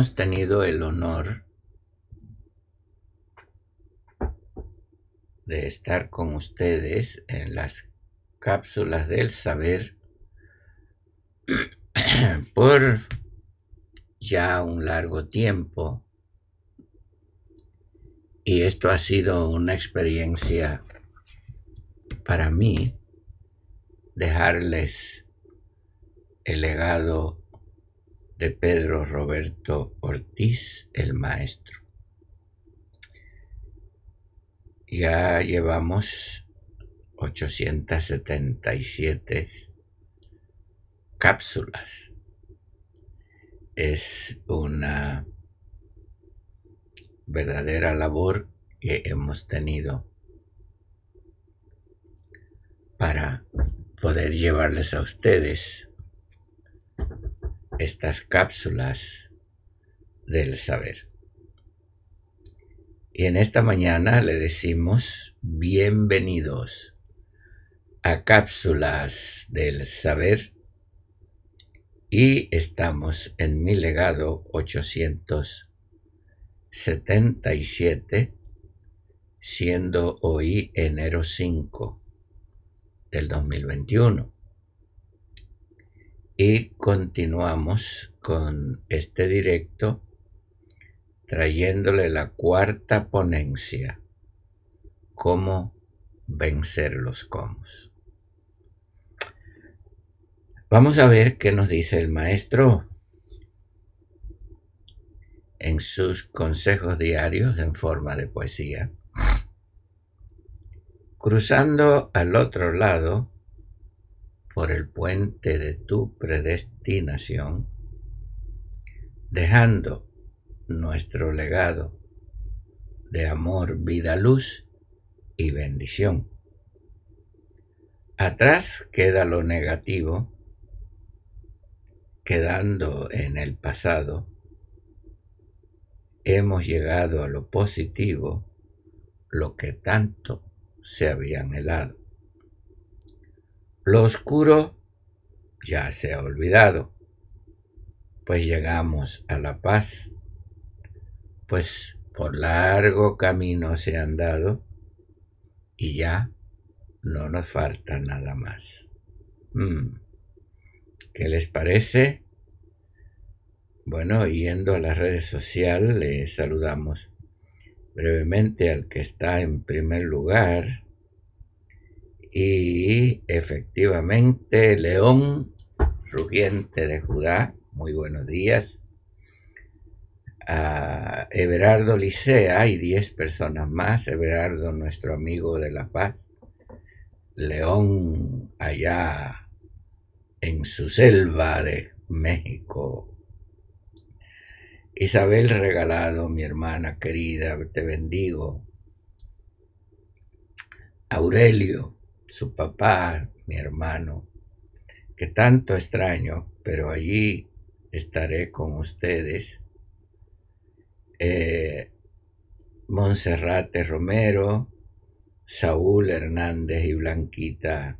hemos tenido el honor de estar con ustedes en las cápsulas del saber por ya un largo tiempo. Y esto ha sido una experiencia para mí dejarles el legado de Pedro Roberto Ortiz, el maestro. Ya llevamos 877 cápsulas. Es una verdadera labor que hemos tenido para poder llevarles a ustedes estas cápsulas del saber. Y en esta mañana le decimos bienvenidos a cápsulas del saber y estamos en mi legado 877, siendo hoy enero 5 del 2021. Y continuamos con este directo trayéndole la cuarta ponencia, cómo vencer los comos. Vamos a ver qué nos dice el maestro en sus consejos diarios en forma de poesía. Cruzando al otro lado, por el puente de tu predestinación, dejando nuestro legado de amor, vida, luz y bendición. Atrás queda lo negativo, quedando en el pasado. Hemos llegado a lo positivo, lo que tanto se habían helado. Lo oscuro ya se ha olvidado, pues llegamos a la paz, pues por largo camino se han dado y ya no nos falta nada más. Mm. ¿Qué les parece? Bueno, yendo a las redes sociales, les saludamos brevemente al que está en primer lugar. Y efectivamente, León, rugiente de Judá, muy buenos días. A Everardo Licea y diez personas más. Everardo, nuestro amigo de La Paz. León, allá en su selva de México, Isabel regalado, mi hermana querida, te bendigo. Aurelio, su papá, mi hermano, que tanto extraño, pero allí estaré con ustedes. Eh, Monserrate Romero, Saúl Hernández y Blanquita,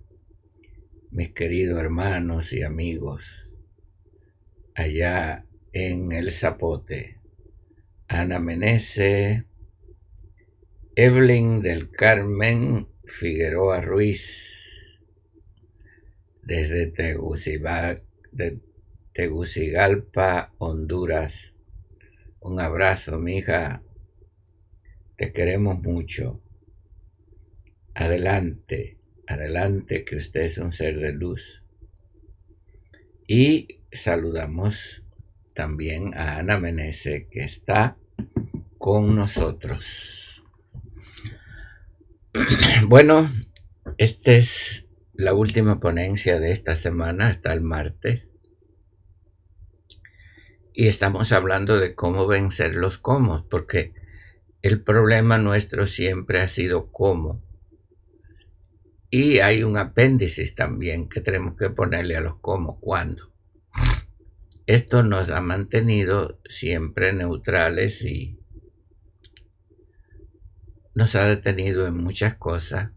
mis queridos hermanos y amigos, allá en El Zapote. Ana Menese, Evelyn del Carmen Figueroa Ruiz, desde Tegucigalpa, Honduras. Un abrazo, mija. Te queremos mucho. Adelante, adelante, que usted es un ser de luz. Y saludamos también a Ana Menese, que está con nosotros. Bueno, esta es la última ponencia de esta semana, hasta el martes. Y estamos hablando de cómo vencer los cómo, porque el problema nuestro siempre ha sido cómo. Y hay un apéndice también que tenemos que ponerle a los cómo, cuándo. Esto nos ha mantenido siempre neutrales y nos ha detenido en muchas cosas,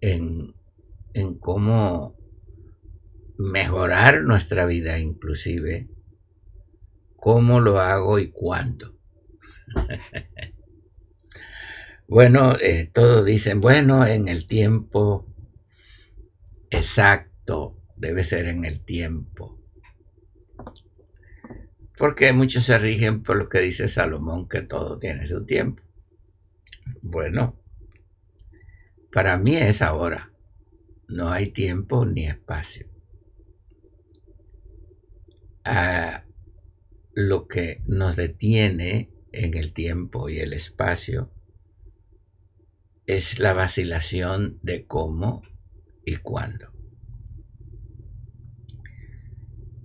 en, en cómo mejorar nuestra vida inclusive, cómo lo hago y cuándo. bueno, eh, todos dicen, bueno, en el tiempo exacto, debe ser en el tiempo. Porque muchos se rigen por lo que dice Salomón, que todo tiene su tiempo. Bueno, para mí es ahora. No hay tiempo ni espacio. Ah, lo que nos detiene en el tiempo y el espacio es la vacilación de cómo y cuándo.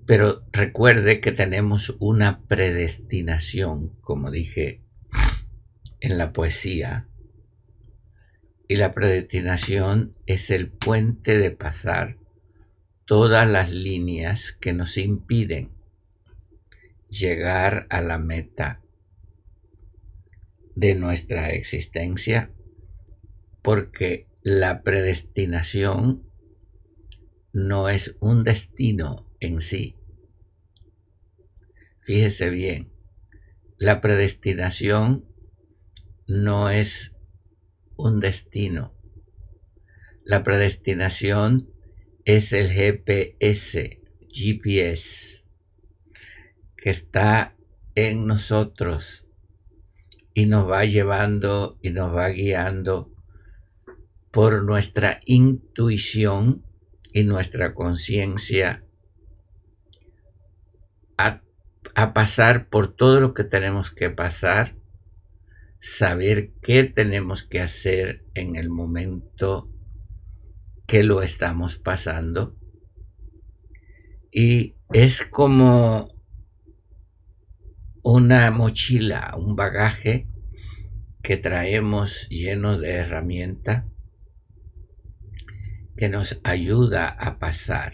Pero recuerde que tenemos una predestinación, como dije en la poesía, y la predestinación es el puente de pasar todas las líneas que nos impiden llegar a la meta de nuestra existencia porque la predestinación no es un destino en sí. Fíjese bien, la predestinación no es un destino. La predestinación es el GPS, GPS que está en nosotros y nos va llevando y nos va guiando por nuestra intuición y nuestra conciencia a, a, pasar por todo lo que tenemos que pasar, saber qué tenemos que hacer en el momento que lo estamos pasando. Y es como una mochila, un bagaje que traemos lleno de herramientas que nos ayuda a pasar.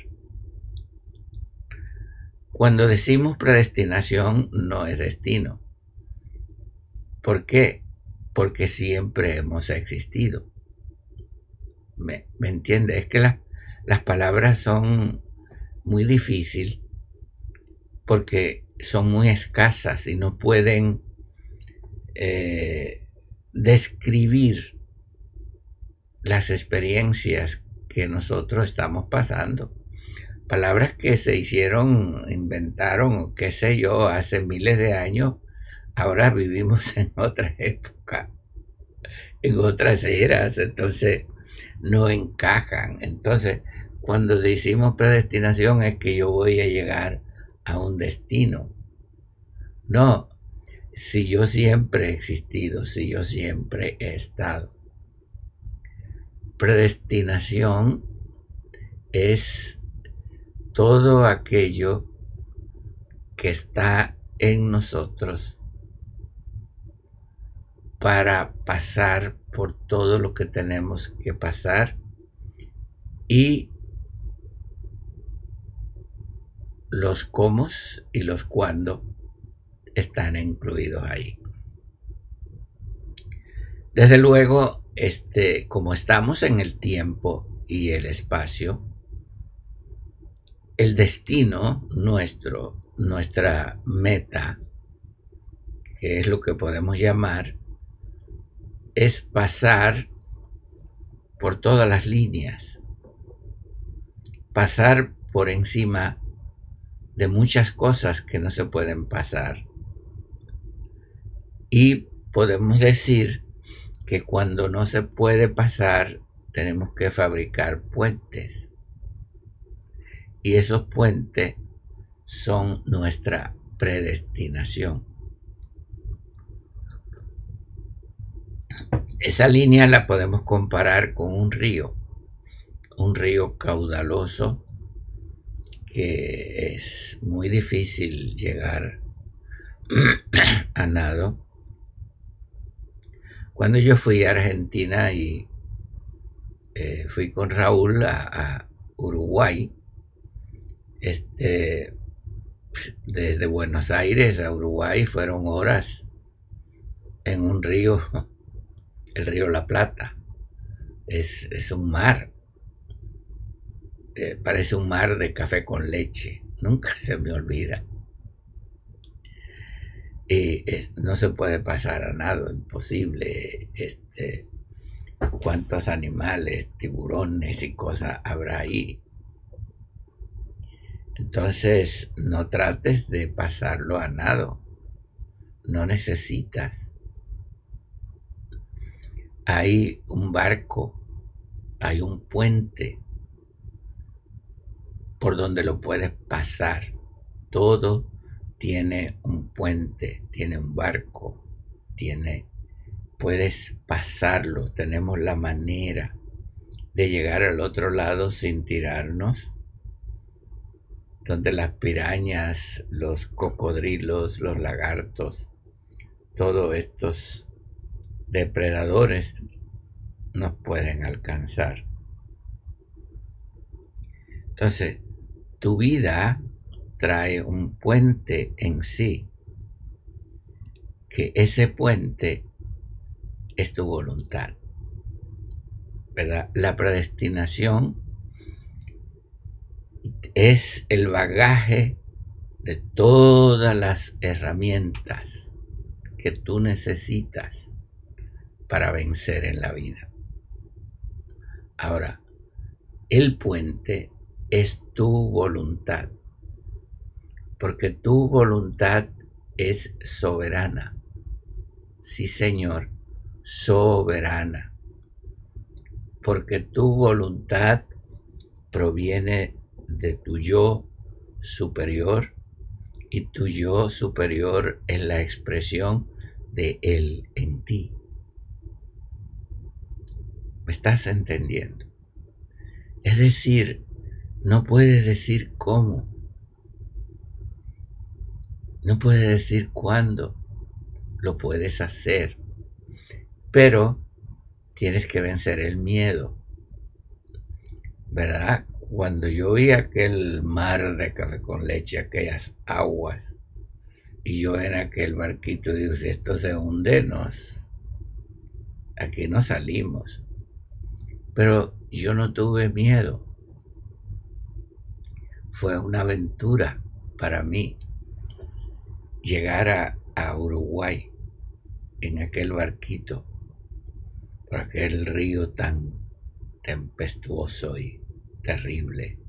Cuando decimos predestinación no es destino. ¿Por qué? Porque siempre hemos existido. ¿Me, entiende? Es que las palabras son muy difíciles porque son muy escasas y no pueden eh, describir las experiencias que nosotros estamos pasando. Palabras que se hicieron, inventaron, qué sé yo, hace miles de años, ahora vivimos en otra época, en otras eras, entonces no encajan. Entonces, cuando decimos predestinación es que yo voy a llegar a un destino. No, si yo siempre he existido, si yo siempre he estado. Predestinación es todo aquello que está en nosotros para pasar por todo lo que tenemos que pasar y los cómo y los cuándo están incluidos ahí. Desde luego, este, como estamos en el tiempo y el espacio, el destino nuestro, nuestra meta, que es lo que podemos llamar, es pasar por todas las líneas, pasar por encima de muchas cosas que no se pueden pasar. Y podemos decir que cuando no se puede pasar, tenemos que fabricar puentes. Y esos puentes son nuestra predestinación. Esa línea la podemos comparar con un río, un río caudaloso que es muy difícil llegar a nado. Cuando yo fui a Argentina y eh, fui con Raúl a, Uruguay, este, desde Buenos Aires a Uruguay fueron horas en un río, el río La Plata. Es, es un mar. Eh, parece un mar de café con leche. Nunca se me olvida. Y eh, no se puede pasar a nada, imposible. Este, ¿Cuántos animales, tiburones y cosas habrá ahí? Entonces, no trates de pasarlo a nado. No necesitas. Hay un barco, hay un puente por donde lo puedes pasar. Todo tiene un puente, tiene un barco, tiene puedes pasarlo, tenemos la manera de llegar al otro lado sin tirarnos, donde las pirañas, los cocodrilos, los lagartos, todos estos depredadores nos pueden alcanzar. Entonces, tu vida trae un puente en sí, que ese puente es tu voluntad. ¿verdad? La predestinación es el bagaje de todas las herramientas que tú necesitas para vencer en la vida. Ahora, el puente es tu voluntad, porque tu voluntad es soberana. Sí, Señor, soberana, porque tu voluntad proviene de tu yo superior y tu yo superior es la expresión de Él en ti. ¿Me estás entendiendo? Es decir, no puedes decir cómo, no puedes decir cuándo, lo puedes hacer pero tienes que vencer el miedo. ¿Verdad? Cuando yo vi aquel mar de café con leche, aquellas aguas, y yo en aquel barquito digo, si esto se hunde, nos, aquí no salimos. Pero yo no tuve miedo. Fue una aventura para mí llegar a, Uruguay en aquel barquito por aquel río tan tempestuoso y terrible.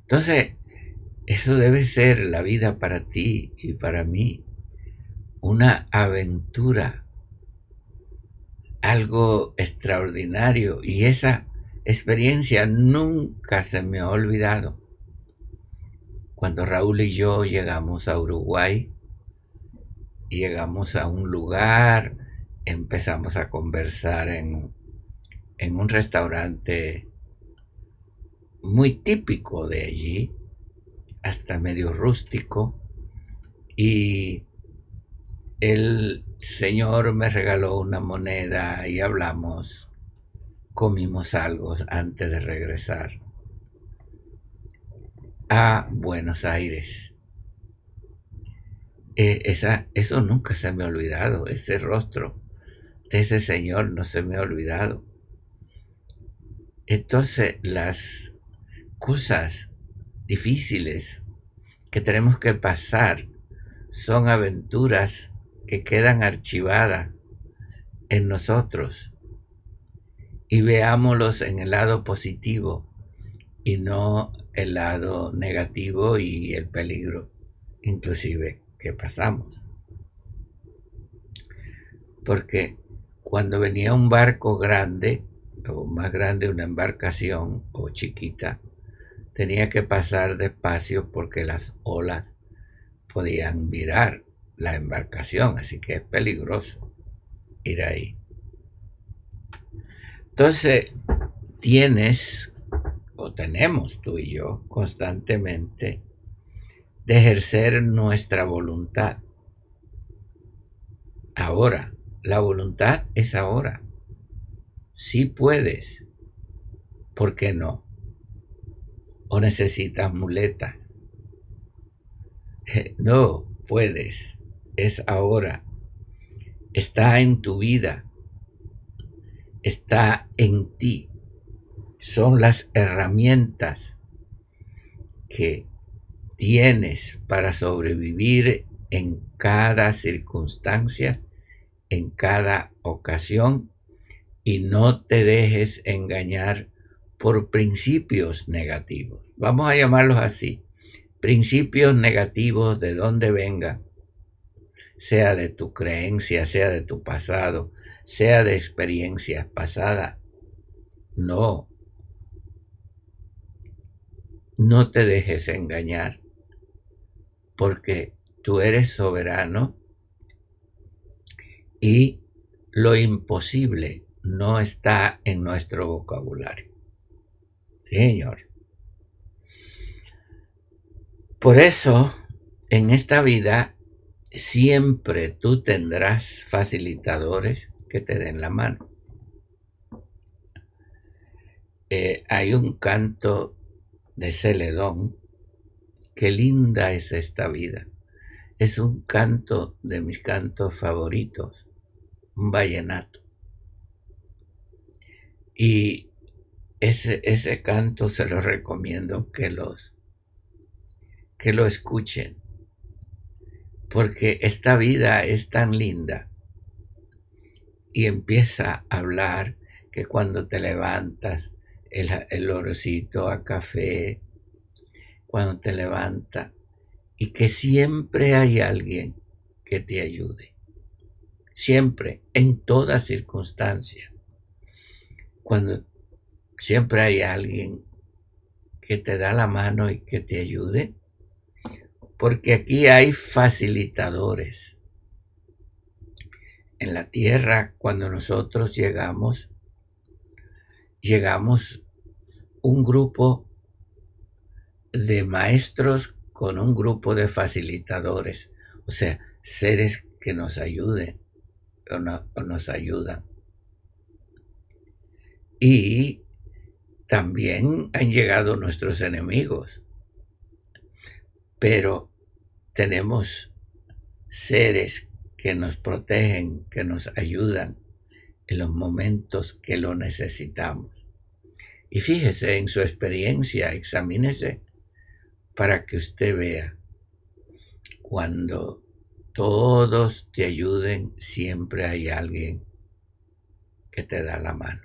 Entonces, eso debe ser la vida para ti y para mí, una aventura, algo extraordinario y esa experiencia nunca se me ha olvidado. Cuando Raúl y yo llegamos a Uruguay, llegamos a un lugar empezamos a conversar en, en un restaurante muy típico de allí, hasta medio rústico, y el señor me regaló una moneda y hablamos, comimos algo antes de regresar a Buenos Aires. Eh, esa, eso nunca se me ha olvidado, ese rostro ese Señor no se me ha olvidado. Entonces las cosas difíciles que tenemos que pasar son aventuras que quedan archivadas en nosotros y veámoslos en el lado positivo y no el lado negativo y el peligro inclusive que pasamos. Porque cuando venía un barco grande, o más grande una embarcación, o chiquita, tenía que pasar despacio porque las olas podían virar la embarcación, así que es peligroso ir ahí. Entonces, tienes, o tenemos tú y yo, constantemente, de ejercer nuestra voluntad. Ahora, la voluntad es ahora. Si puedes, ¿por qué no? ¿O necesitas muletas? No, puedes, es ahora. Está en tu vida, está en ti. Son las herramientas que tienes para sobrevivir en cada circunstancia, en cada ocasión, y no te dejes engañar por principios negativos. Vamos a llamarlos así. Principios negativos de donde vengan, sea de tu creencia, sea de tu pasado, sea de experiencias pasadas. No. No te dejes engañar, porque tú eres soberano y lo imposible no está en nuestro vocabulario. Señor. Por eso, en esta vida, siempre tú tendrás facilitadores que te den la mano. Eh, hay un canto de Celedón, qué linda es esta vida. Es un canto de mis cantos favoritos, un vallenato. Y ese, ese canto se lo recomiendo que los que lo escuchen porque esta vida es tan linda. Y empieza a hablar que cuando te levantas el, el olorcito a café cuando te levanta y que siempre hay alguien que te ayude. Siempre en toda circunstancia. Cuando siempre hay alguien que te da la mano y que te ayude, porque aquí hay facilitadores. En la tierra, cuando nosotros llegamos, llegamos un grupo de maestros con un grupo de facilitadores, o sea, seres que nos ayuden o, nos ayudan. Y también han llegado nuestros enemigos. Pero tenemos seres que nos protegen, que nos ayudan en los momentos que lo necesitamos. Y fíjese en su experiencia, examínese para que usted vea cuando todos te ayuden, siempre hay alguien que te da la mano.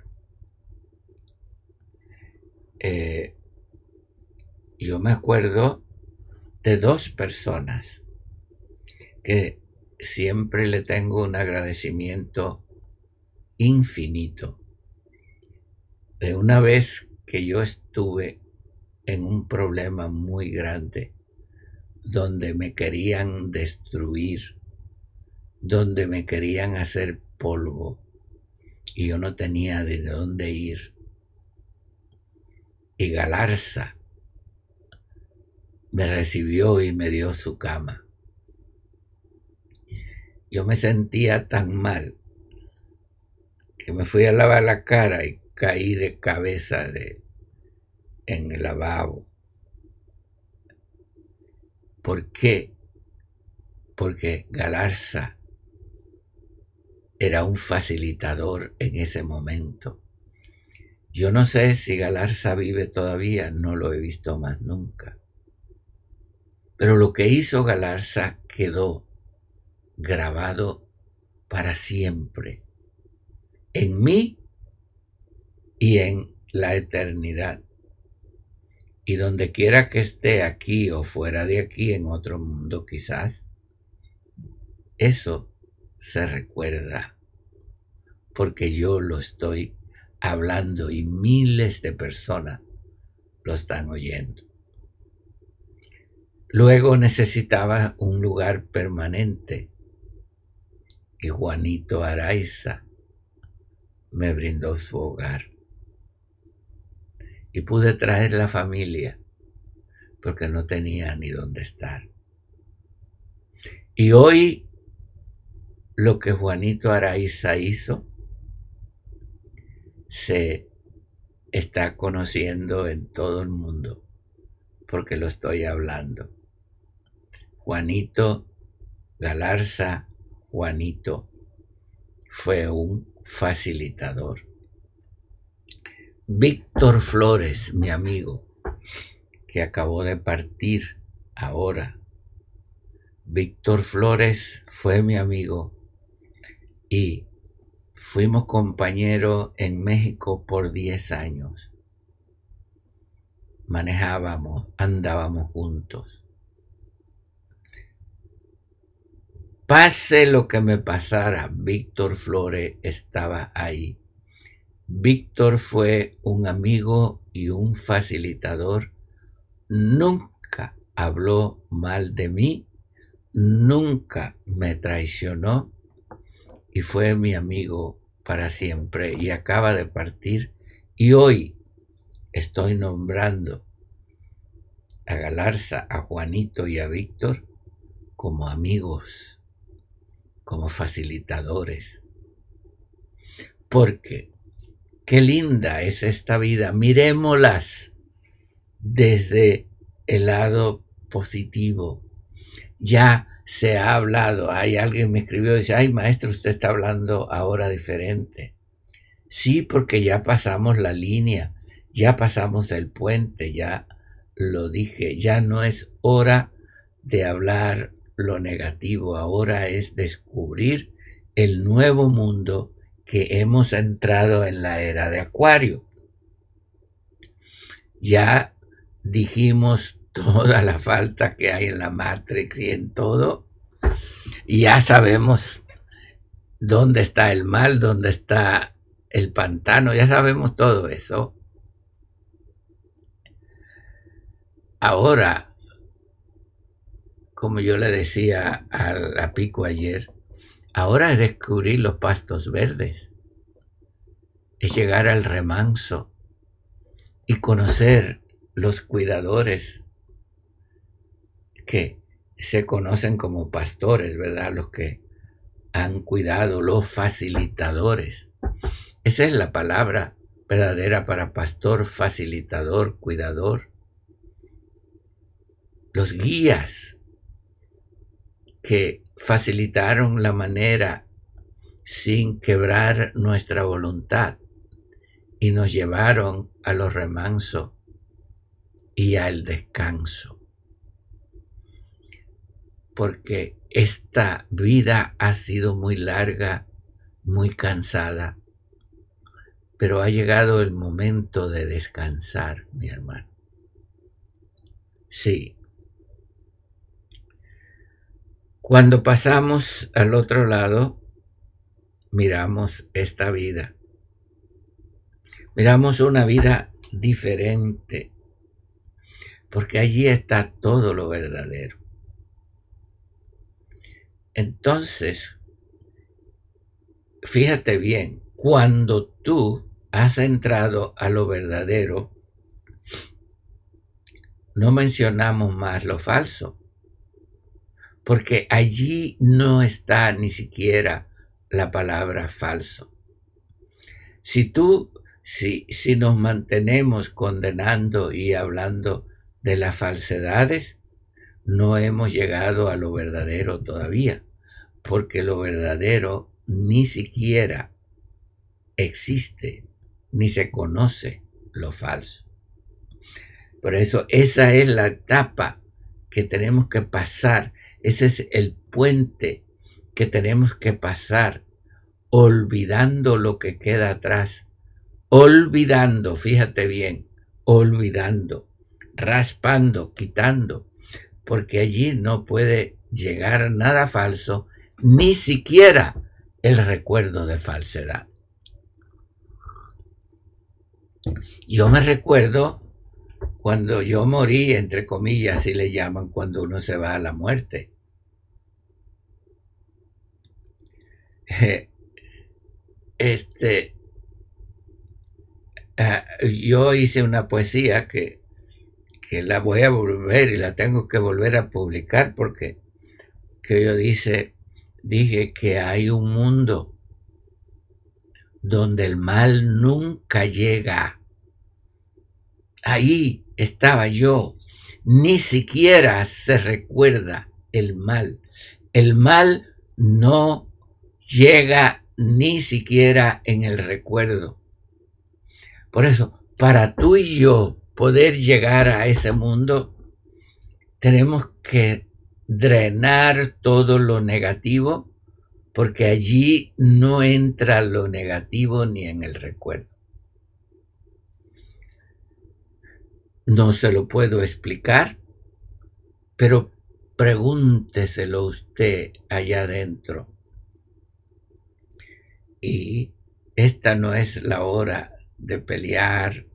Eh, yo me acuerdo de dos personas que siempre le tengo un agradecimiento infinito. De una vez que yo estuve en un problema muy grande, donde me querían destruir, donde me querían hacer polvo, y yo no tenía de dónde ir y Galarza me recibió y me dio su cama. Yo me sentía tan mal que me fui a lavar la cara y caí de cabeza de, en el lavabo. ¿Por qué? Porque Galarza era un facilitador en ese momento. Yo no sé si Galarza vive todavía, no lo he visto más nunca. Pero lo que hizo Galarza quedó grabado para siempre en mí y en la eternidad. Y donde quiera que esté aquí o fuera de aquí, en otro mundo quizás, eso se recuerda, porque yo lo estoy hablando y miles de personas lo están oyendo. Luego necesitaba un lugar permanente y Juanito Araiza me brindó su hogar. Y pude traer la familia porque no tenía ni dónde estar. Y hoy lo que Juanito Araiza hizo se está conociendo en todo el mundo porque lo estoy hablando. Juanito Galarza, Juanito, fue un facilitador. Víctor Flores, mi amigo, que acabó de partir ahora, Víctor Flores fue mi amigo y fuimos compañeros en México por 10 años. Manejábamos, andábamos juntos. Pase lo que me pasara, Víctor Flores estaba ahí. Víctor fue un amigo y un facilitador. Nunca habló mal de mí, nunca me traicionó y fue mi amigo para siempre y acaba de partir. Y hoy estoy nombrando a Galarza, a Juanito y a Víctor como amigos como facilitadores. Porque qué linda es esta vida. Miremoslas desde el lado positivo. Ya se ha hablado, hay alguien me escribió y dice, ay maestro, usted está hablando ahora diferente. Sí, porque ya pasamos la línea, ya pasamos el puente, ya lo dije, ya no es hora de hablar lo negativo, ahora es descubrir el nuevo mundo que hemos entrado en la era de Acuario. Ya dijimos toda la falta que hay en la Matrix y en todo, ya sabemos dónde está el mal, dónde está el pantano, ya sabemos todo eso. Ahora como yo le decía a la Pico ayer, ahora es descubrir los pastos verdes, es llegar al remanso y conocer los cuidadores que se conocen como pastores, ¿verdad? Los que han cuidado, los facilitadores. Esa es la palabra verdadera para pastor, facilitador, cuidador. Los guías que facilitaron la manera sin quebrar nuestra voluntad y nos llevaron a los remansos y al descanso. Porque esta vida ha sido muy larga, muy cansada, pero ha llegado el momento de descansar, mi hermano. Sí, Cuando pasamos al otro lado, miramos esta vida. Miramos una vida diferente, porque allí está todo lo verdadero. Entonces, fíjate bien, cuando tú has entrado a lo verdadero, no mencionamos más lo falso porque allí no está ni siquiera la palabra falso. Si tú, si, si nos mantenemos condenando y hablando de las falsedades, no hemos llegado a lo verdadero todavía, porque lo verdadero ni siquiera existe, ni se conoce lo falso. Por eso esa es la etapa que tenemos que pasar ese es el puente que tenemos que pasar, olvidando lo que queda atrás, olvidando, fíjate bien, olvidando, raspando, quitando, porque allí no puede llegar nada falso, ni siquiera el recuerdo de falsedad. Yo me recuerdo cuando yo morí, entre comillas, así le llaman cuando uno se va a la muerte. este, ah, yo hice una poesía que, que la voy a volver y la tengo que volver a publicar porque que yo dice, dije que hay un mundo donde el mal nunca llega. Ahí estaba yo, ni siquiera se recuerda el mal. El mal no llega ni siquiera en el recuerdo. Por eso, para tú y yo poder llegar a ese mundo, tenemos que drenar todo lo negativo, porque allí no entra lo negativo ni en el recuerdo. No se lo puedo explicar, pero pregúnteselo usted allá adentro. Y esta no es la hora de pelear,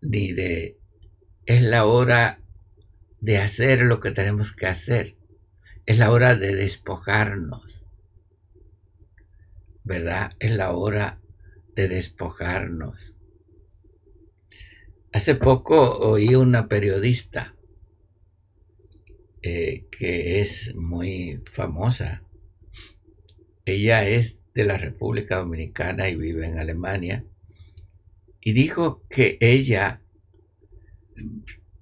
ni de... Es la hora de hacer lo que tenemos que hacer. Es la hora de despojarnos. ¿Verdad? Es la hora de despojarnos. Hace poco oí una periodista eh, que es muy famosa. Ella es de la República Dominicana y vive en Alemania. Y dijo que ella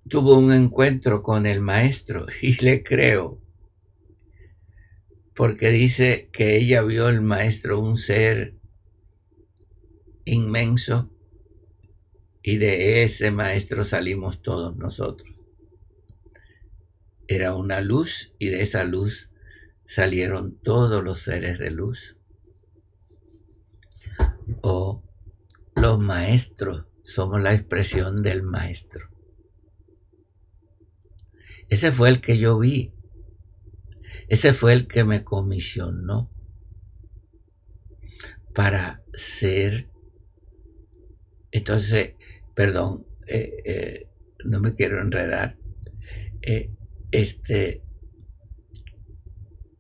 tuvo un encuentro con el maestro y le creo, porque dice que ella vio el maestro un ser inmenso y de ese maestro salimos todos nosotros. Era una luz y de esa luz salieron todos los seres de luz. O los maestros somos la expresión del maestro. Ese fue el que yo vi. Ese fue el que me comisionó para ser. Entonces, perdón, eh, eh, no me quiero enredar. Eh, este,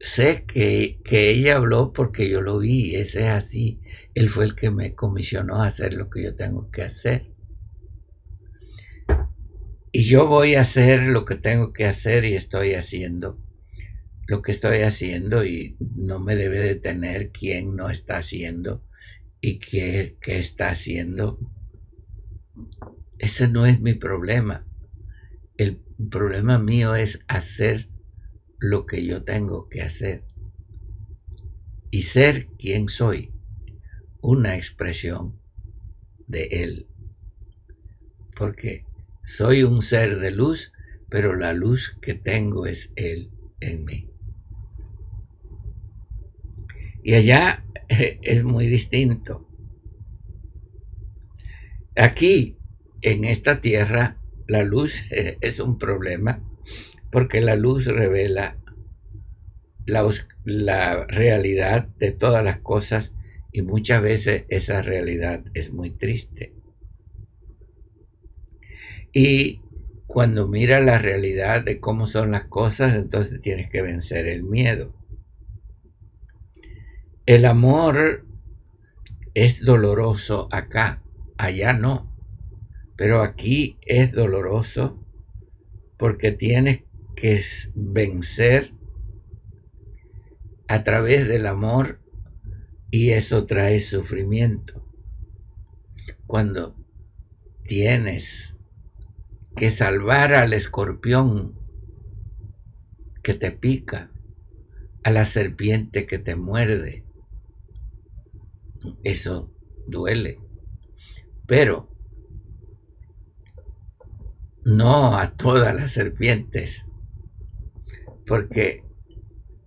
sé que, que, ella habló porque yo lo vi, ese es así. Él fue el que me comisionó a hacer lo que yo tengo que hacer. Y yo voy a hacer lo que tengo que hacer y estoy haciendo lo que estoy haciendo y no me debe detener quién no está haciendo y qué, qué está haciendo. Ese no es mi problema. El problema mío es hacer lo que yo tengo que hacer y ser quien soy, una expresión de Él. Porque soy un ser de luz, pero la luz que tengo es Él en mí. Y allá es muy distinto. Aquí, en esta tierra, la luz es un problema porque la luz revela la, la, realidad de todas las cosas y muchas veces esa realidad es muy triste. Y cuando mira la realidad de cómo son las cosas, entonces tienes que vencer el miedo. El amor es doloroso acá, allá no. Pero aquí es doloroso porque tienes que vencer a través del amor y eso trae sufrimiento. Cuando tienes que salvar al escorpión que te pica, a la serpiente que te muerde. Eso duele. Pero no a todas las serpientes, porque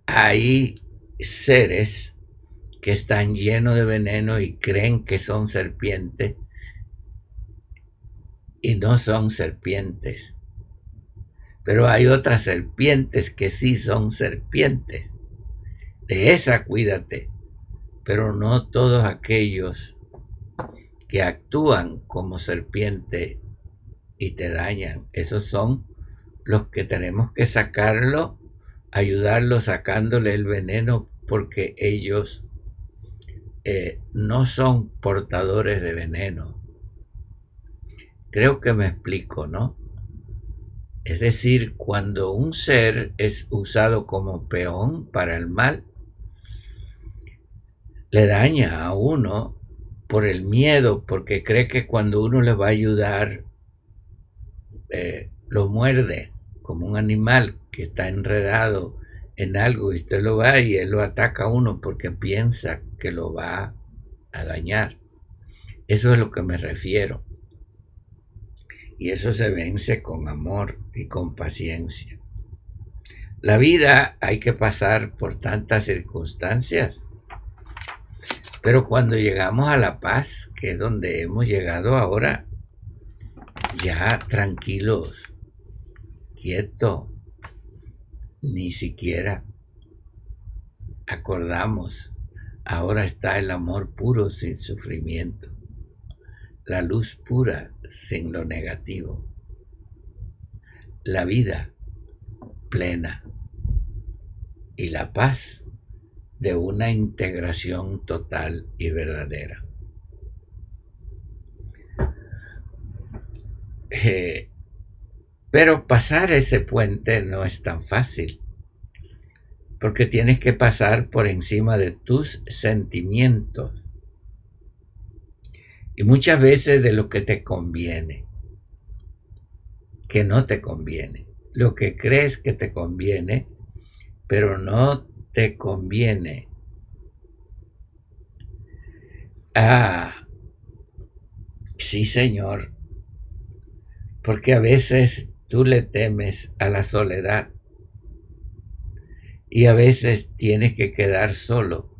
hay seres que están llenos de veneno y creen que son serpientes y no son serpientes. Pero hay otras serpientes que sí son serpientes. De esa cuídate, pero no todos aquellos que actúan como serpiente y te dañan. Esos son los que tenemos que sacarlo, ayudarlo sacándole el veneno porque ellos eh, no son portadores de veneno. Creo que me explico, ¿no? Es decir, cuando un ser es usado como peón para el mal, le daña a uno por el miedo, porque cree que cuando uno le va a ayudar, eh, lo muerde como un animal que está enredado en algo y usted lo va y él lo ataca a uno porque piensa que lo va a dañar. Eso es a lo que me refiero. Y eso se vence con amor y con paciencia. La vida hay que pasar por tantas circunstancias. Pero cuando llegamos a la paz, que es donde hemos llegado ahora, ya tranquilos, quieto, ni siquiera acordamos, ahora está el amor puro sin sufrimiento, la luz pura sin lo negativo, la vida plena y la paz de una integración total y verdadera. Eh, pero pasar ese puente no es tan fácil, porque tienes que pasar por encima de tus sentimientos y muchas veces de lo que te conviene, que no te conviene, lo que crees que te conviene, pero no te conviene. Ah, sí, Señor, porque a veces tú le temes a la soledad y a veces tienes que quedar solo,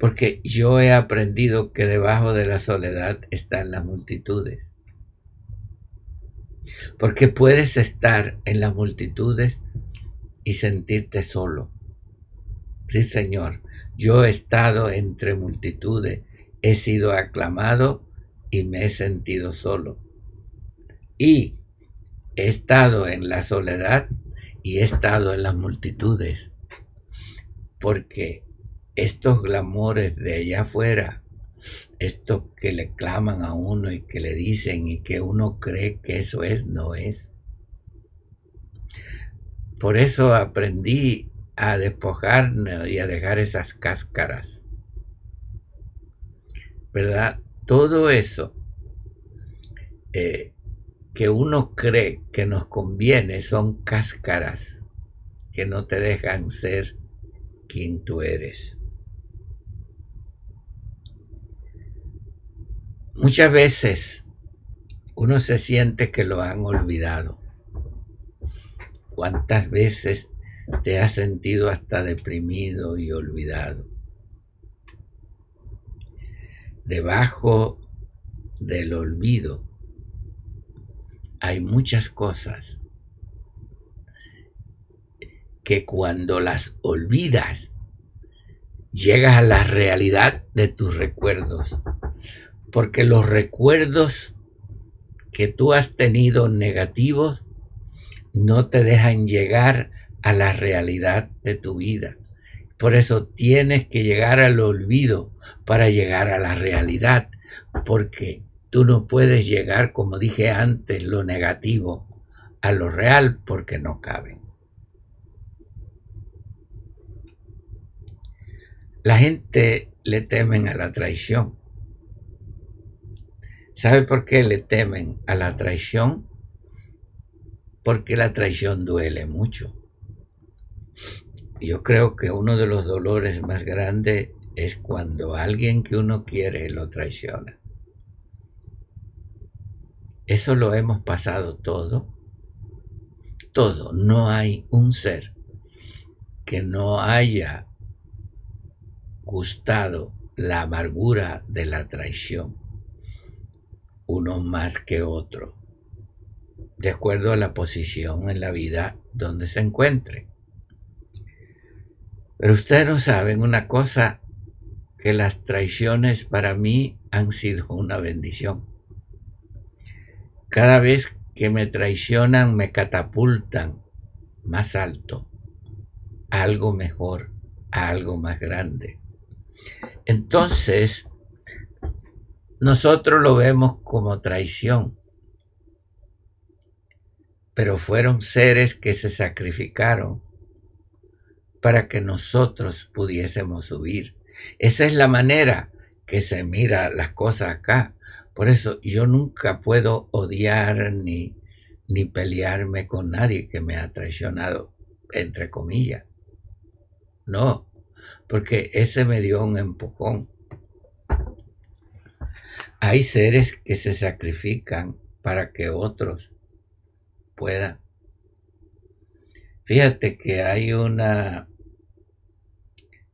porque yo he aprendido que debajo de la soledad están las multitudes. Porque puedes estar en las multitudes y sentirte solo. Sí, Señor, yo he estado entre multitudes, he sido aclamado y me he sentido solo. Y he estado en la soledad y he estado en las multitudes, porque estos glamores de allá afuera, estos que le claman a uno y que le dicen y que uno cree que eso es, no es. Por eso aprendí a despojarme y a dejar esas cáscaras. ¿Verdad? Todo eso eh, que uno cree que nos conviene son cáscaras que no te dejan ser quien tú eres. Muchas veces uno se siente que lo han olvidado. ¿Cuántas veces te has sentido hasta deprimido y olvidado? Debajo del olvido hay muchas cosas que cuando las olvidas, llegas a la realidad de tus recuerdos. Porque los recuerdos que tú has tenido negativos no te dejan llegar a la realidad de tu vida. Por eso tienes que llegar al olvido para llegar a la realidad, porque tú no puedes llegar, como dije antes, lo negativo a lo real porque no cabe. La gente le temen a la traición. ¿Sabe por qué le temen a la traición? Porque la traición duele mucho. Yo creo que uno de los dolores más grandes es cuando alguien que uno quiere lo traiciona. Eso lo hemos pasado todo. Todo. No hay un ser que no haya gustado la amargura de la traición uno más que otro, de acuerdo a la posición en la vida donde se encuentre. Pero ustedes no saben una cosa, que las traiciones para mí han sido una bendición. Cada vez que me traicionan me catapultan más alto, a algo mejor, a algo más grande. Entonces, nosotros lo vemos como traición, pero fueron seres que se sacrificaron para que nosotros pudiésemos subir. Esa es la manera que se mira las cosas acá. Por eso yo nunca puedo odiar ni, ni pelearme con nadie que me ha traicionado, entre comillas. No, porque ese me dio un empujón hay seres que se sacrifican para que otros puedan. Fíjate que hay una,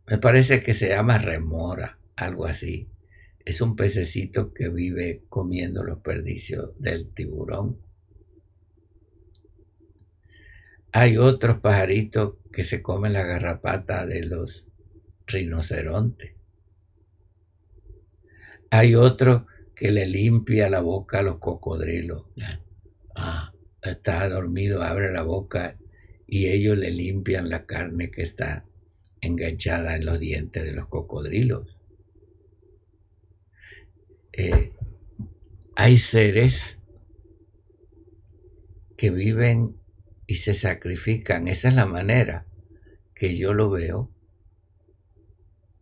me parece que se llama remora, algo así. Es un pececito que vive comiendo los perdicios del tiburón. Hay otros pajaritos que se comen la garrapata de los rinocerontes. Hay otro que le limpia la boca a los cocodrilos. Ah, está dormido, abre la boca y ellos le limpian la carne que está enganchada en los dientes de los cocodrilos. Eh, hay seres que viven y se sacrifican. Esa es la manera que yo lo veo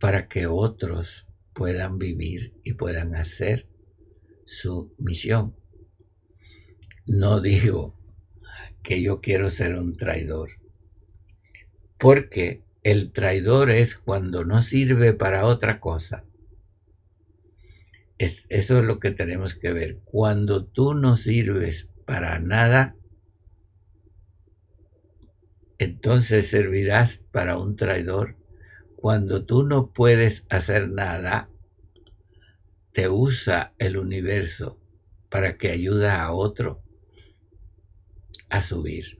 para que otros puedan vivir y puedan hacer su misión. No digo que yo quiero ser un traidor, porque el traidor es cuando no sirve para otra cosa. Eso es lo que tenemos que ver. Cuando tú no sirves para nada, entonces servirás para un traidor. Cuando tú no puedes hacer nada, te usa el universo para que ayude a otro a subir.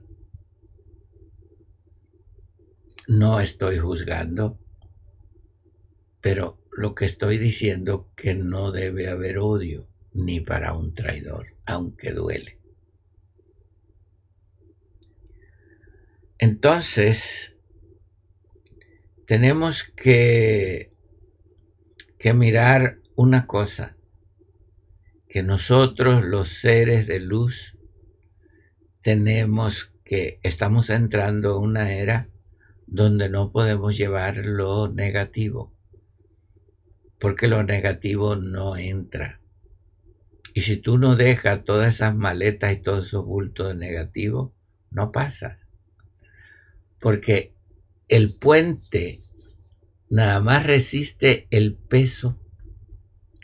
No estoy juzgando, pero lo que estoy diciendo que no debe haber odio ni para un traidor, aunque duele. Entonces, tenemos que, que mirar una cosa, que nosotros los seres de luz tenemos que, estamos entrando en una era donde no podemos llevar lo negativo, porque lo negativo no entra. Y si tú no dejas todas esas maletas y todos esos bultos negativos, no pasas. Porque el puente nada más resiste el peso.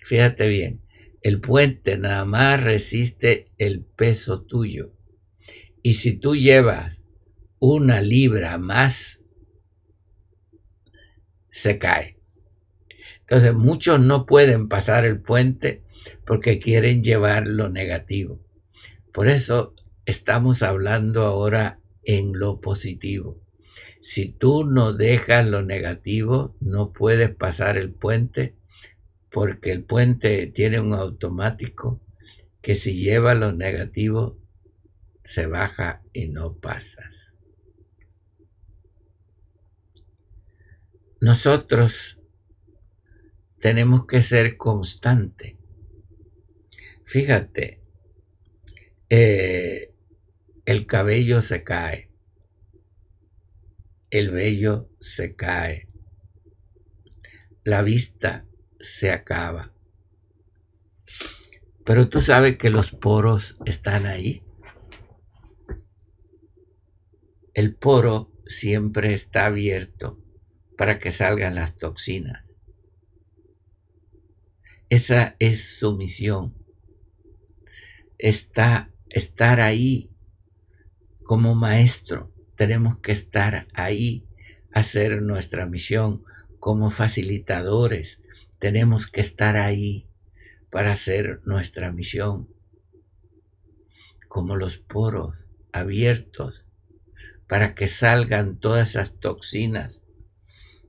Fíjate bien, el puente nada más resiste el peso tuyo. Y si tú llevas una libra más, se cae. Entonces muchos no pueden pasar el puente porque quieren llevar lo negativo. Por eso estamos hablando ahora en lo positivo. Si tú no dejas lo negativo, no puedes pasar el puente porque el puente tiene un automático que si lleva lo negativo se baja y no pasas. Nosotros tenemos que ser constante. Fíjate, eh, el cabello se cae, el vello se cae, la vista se acaba. Pero tú sabes que los poros están ahí. El poro siempre está abierto para que salgan las toxinas. Esa es su misión. Está estar ahí como maestro. Tenemos que estar ahí, hacer nuestra misión como facilitadores. Tenemos que estar ahí para hacer nuestra misión. Como los poros abiertos para que salgan todas esas toxinas,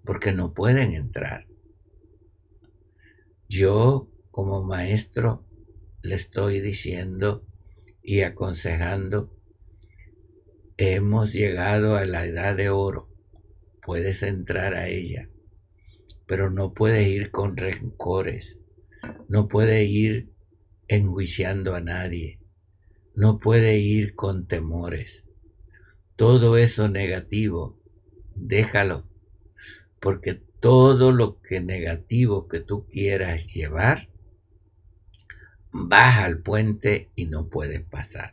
porque no pueden entrar. Yo, como maestro, le estoy diciendo y aconsejando, hemos llegado a la edad de oro, puedes entrar a ella, pero no puedes ir con rencores, no puedes ir enjuiciando a nadie, no puedes ir con temores. Todo eso negativo, déjalo, porque todo lo que negativo que tú quieras llevar, baja al puente y no puedes pasar.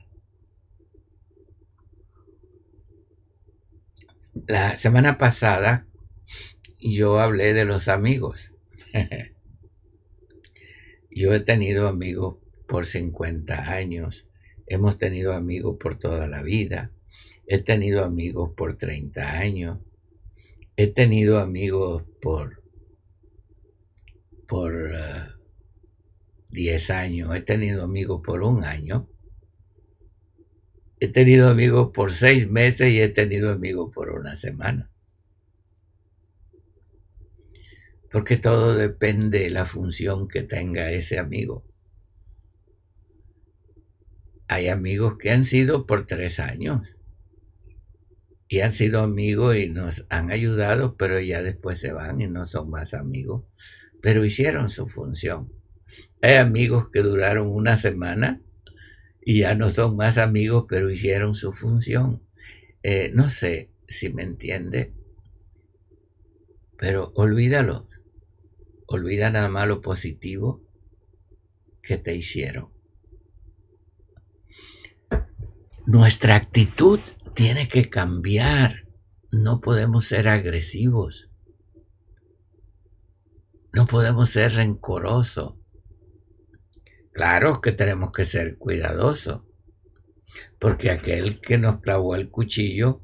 La semana pasada yo hablé de los amigos. yo he tenido amigos por 50 años, hemos tenido amigos por toda la vida he tenido amigos por 30 años, he tenido amigos por, por 10 eh, años, he tenido amigos por un año, he tenido amigos por seis meses y he tenido amigos por una semana. Porque todo depende de la función que tenga ese amigo. Hay amigos que han sido por tres años y han sido amigos y nos han ayudado, pero ya después se van y no son más amigos, pero hicieron su función. Hay amigos que duraron una semana y ya no son más amigos, pero hicieron su función. Eh, no sé si me entiende, pero olvídalo. Olvida nada más lo positivo que te hicieron. Nuestra actitud tiene que cambiar. No podemos ser agresivos. No podemos ser rencorosos. Claro que tenemos que ser cuidadosos, porque aquel que nos clavó el cuchillo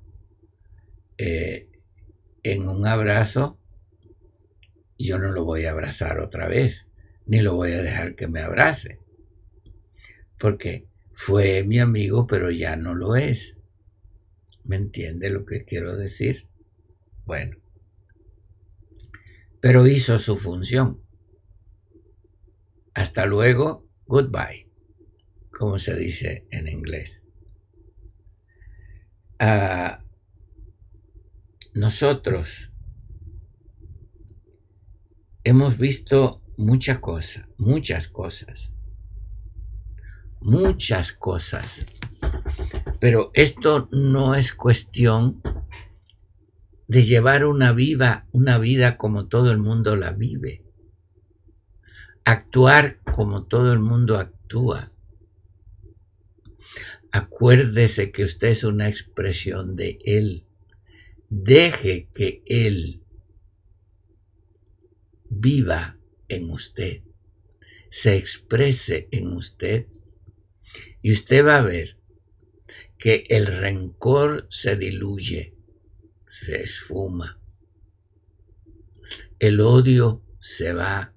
eh, en un abrazo, yo no lo voy a abrazar otra vez, ni lo voy a dejar que me abrace, porque fue mi amigo, pero ya no lo es. ¿Me entiende lo que quiero decir? Bueno, pero hizo su función. Hasta luego, goodbye, como se dice en inglés. Ah, nosotros hemos visto muchas cosas, muchas cosas muchas cosas. Pero esto no es cuestión de llevar una vida, una vida como todo el mundo la vive. Actuar como todo el mundo actúa. Acuérdese que usted es una expresión de Él. Deje que Él viva en usted, se exprese en usted y usted va a ver que el rencor se diluye, se esfuma. El odio se va.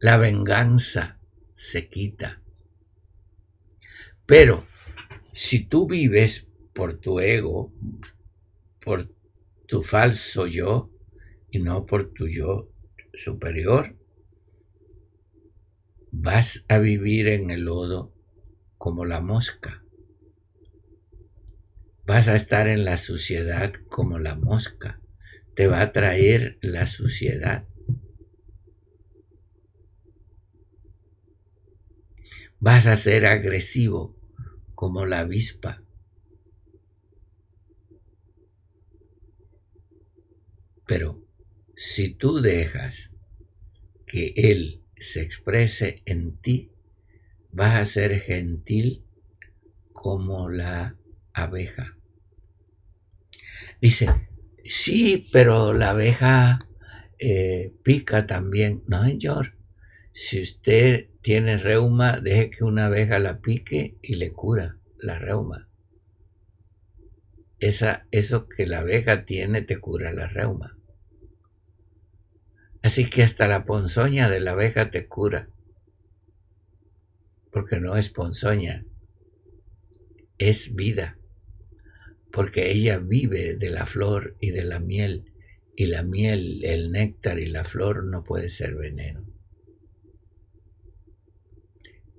La venganza se quita. Pero si tú vives por tu ego, por tu falso yo y no por tu yo superior, vas a vivir en el lodo como la mosca. Vas a estar en la suciedad como la mosca. Te va a traer la suciedad. Vas a ser agresivo como la avispa. Pero si tú dejas que Él se exprese en ti, vas a ser gentil como la abeja. Dice, sí, pero la abeja eh, pica también. No, señor. Si usted tiene reuma, deje que una abeja la pique y le cura la reuma. Esa, eso que la abeja tiene te cura la reuma. Así que hasta la ponzoña de la abeja te cura, porque no es ponzoña, es vida, porque ella vive de la flor y de la miel, y la miel, el néctar y la flor no puede ser veneno.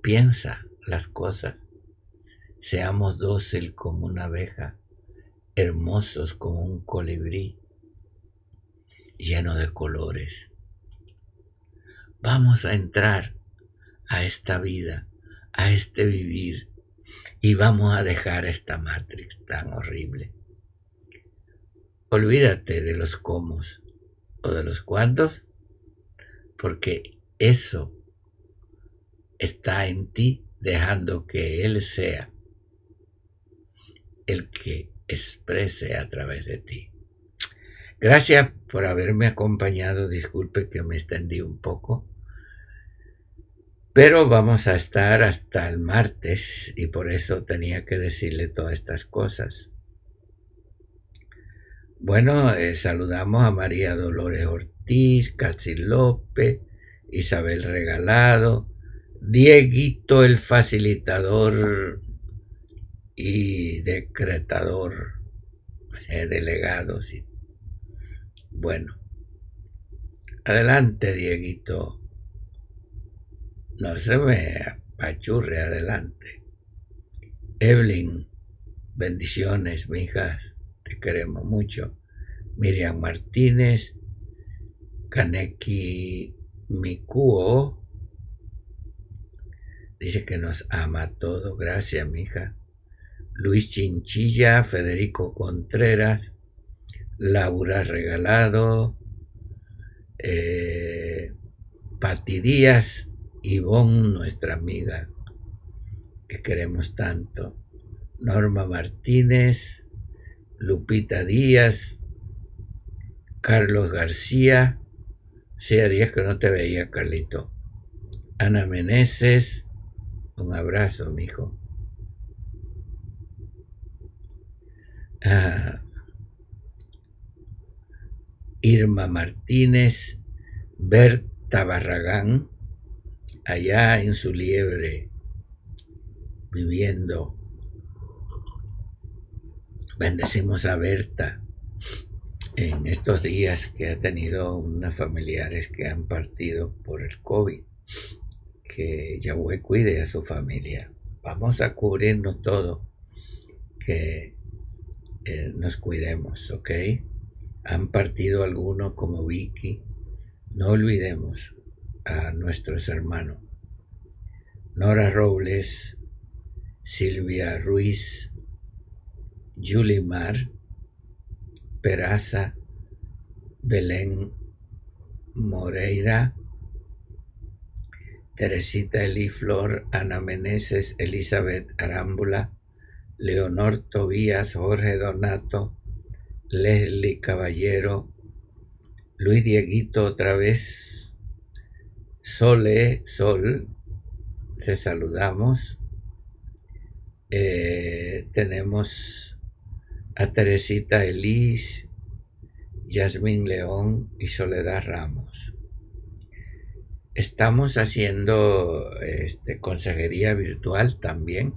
Piensa las cosas, seamos dócil como una abeja, hermosos como un colibrí, lleno de colores vamos a entrar a esta vida, a este vivir, y vamos a dejar esta Matrix tan horrible. Olvídate de los cómo o de los cuántos, porque eso está en ti dejando que Él sea el que exprese a través de ti. Gracias por haberme acompañado. Disculpe que me extendí un poco. Pero vamos a estar hasta el martes y por eso tenía que decirle todas estas cosas. Bueno, eh, saludamos a María Dolores Ortiz, Catsi López, Isabel Regalado, Dieguito el facilitador y decretador, eh, delegados. Bueno, adelante Dieguito, no se me apachurre adelante. Evelyn, bendiciones, mijas, te queremos mucho. Miriam Martínez, Kaneki Mikuo, Dice que nos ama todo. Gracias, mija. Luis Chinchilla, Federico Contreras, Laura Regalado, eh, Pati Díaz, Ivonne, nuestra amiga, que queremos tanto, Norma Martínez, Lupita Díaz, Carlos García, sea días que no te veía, Carlito, Ana Meneses, un abrazo, mijo. Ah, Irma Martínez, Berta Barragán, allá en su liebre, viviendo. Bendecimos a Berta en estos días que ha tenido unas familiares que han partido por el COVID que Yahweh cuide a su familia. Vamos a cubrirnos todo, que eh, nos cuidemos, ¿ok? Han partido algunos como Vicky. No olvidemos a nuestros hermanos. Nora Robles, Silvia Ruiz, Julie Mar, Peraza, Belén Moreira, Teresita Eliflor, Ana Meneses, Elizabeth Arámbula, Leonor Tobías, Jorge Donato, Leslie Caballero, Luis Dieguito otra vez, Sole, Sol, te saludamos. Eh, tenemos a Teresita Elis, Yasmín León y Soledad Ramos. Estamos haciendo este, consejería virtual también.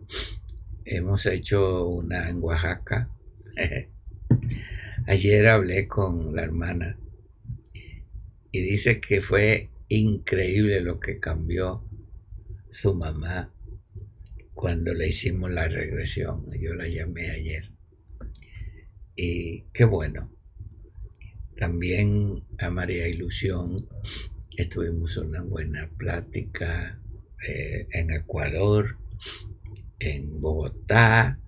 Hemos hecho una en Oaxaca. Ayer hablé con la hermana y dice que fue increíble lo que cambió su mamá cuando le hicimos la regresión. Yo la llamé ayer. Y qué bueno. También a María Ilusión Estuvimos una buena plática eh, en Ecuador, en Bogotá.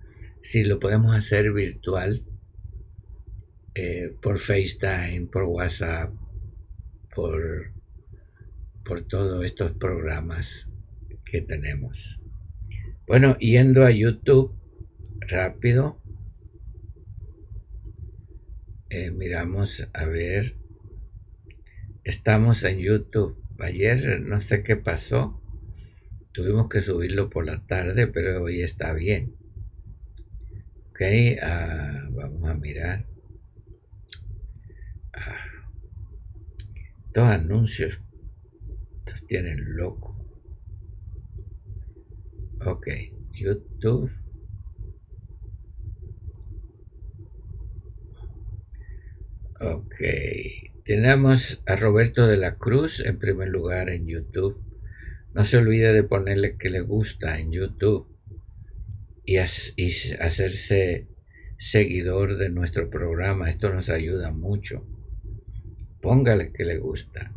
Si lo podemos hacer virtual, eh, por FaceTime, por WhatsApp, por, por todos estos programas que tenemos. Bueno, yendo a YouTube, rápido, eh, miramos a ver Estamos en YouTube. Ayer no sé qué pasó. Tuvimos que subirlo por la tarde, pero hoy está bien. Ok, ah, vamos a mirar. Dos anuncios tienen loco. Ok, YouTube. Ok. Tenemos a Roberto de la Cruz en primer lugar en YouTube. No se olvide de ponerle que le gusta en YouTube y, hacerse seguidor de nuestro programa. Esto nos ayuda mucho. Póngale que le gusta.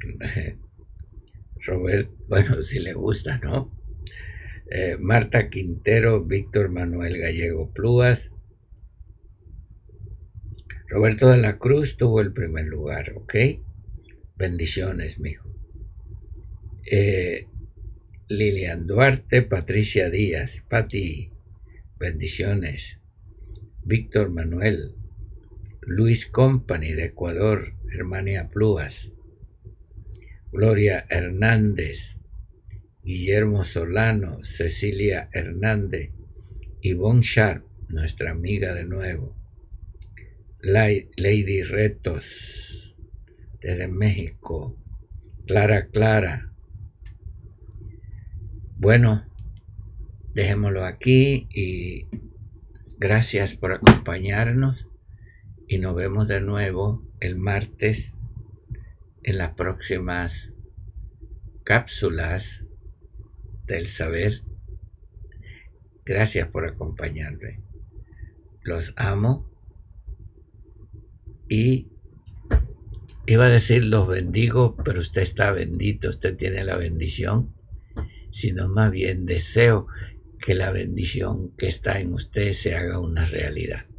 Robert, bueno, si le gusta, ¿no? Eh, Marta Quintero, Víctor Manuel Gallego Plúas, Roberto de la Cruz tuvo el primer lugar, ¿ok? Bendiciones, mijo. Eh, Lilian Duarte, Patricia Díaz, Pati, bendiciones. Víctor Manuel, Luis Company de Ecuador, Germania Pluas, Gloria Hernández, Guillermo Solano, Cecilia Hernández, Yvonne Sharp, nuestra amiga de nuevo, Lady Retos, desde México, Clara Clara. Bueno, dejémoslo aquí y gracias por acompañarnos y nos vemos de nuevo el martes en las próximas cápsulas del saber. Gracias por acompañarme. Los amo y iba a decir los bendigo, pero usted está bendito, usted tiene la bendición, sino más bien deseo que la bendición que está en usted se haga una realidad.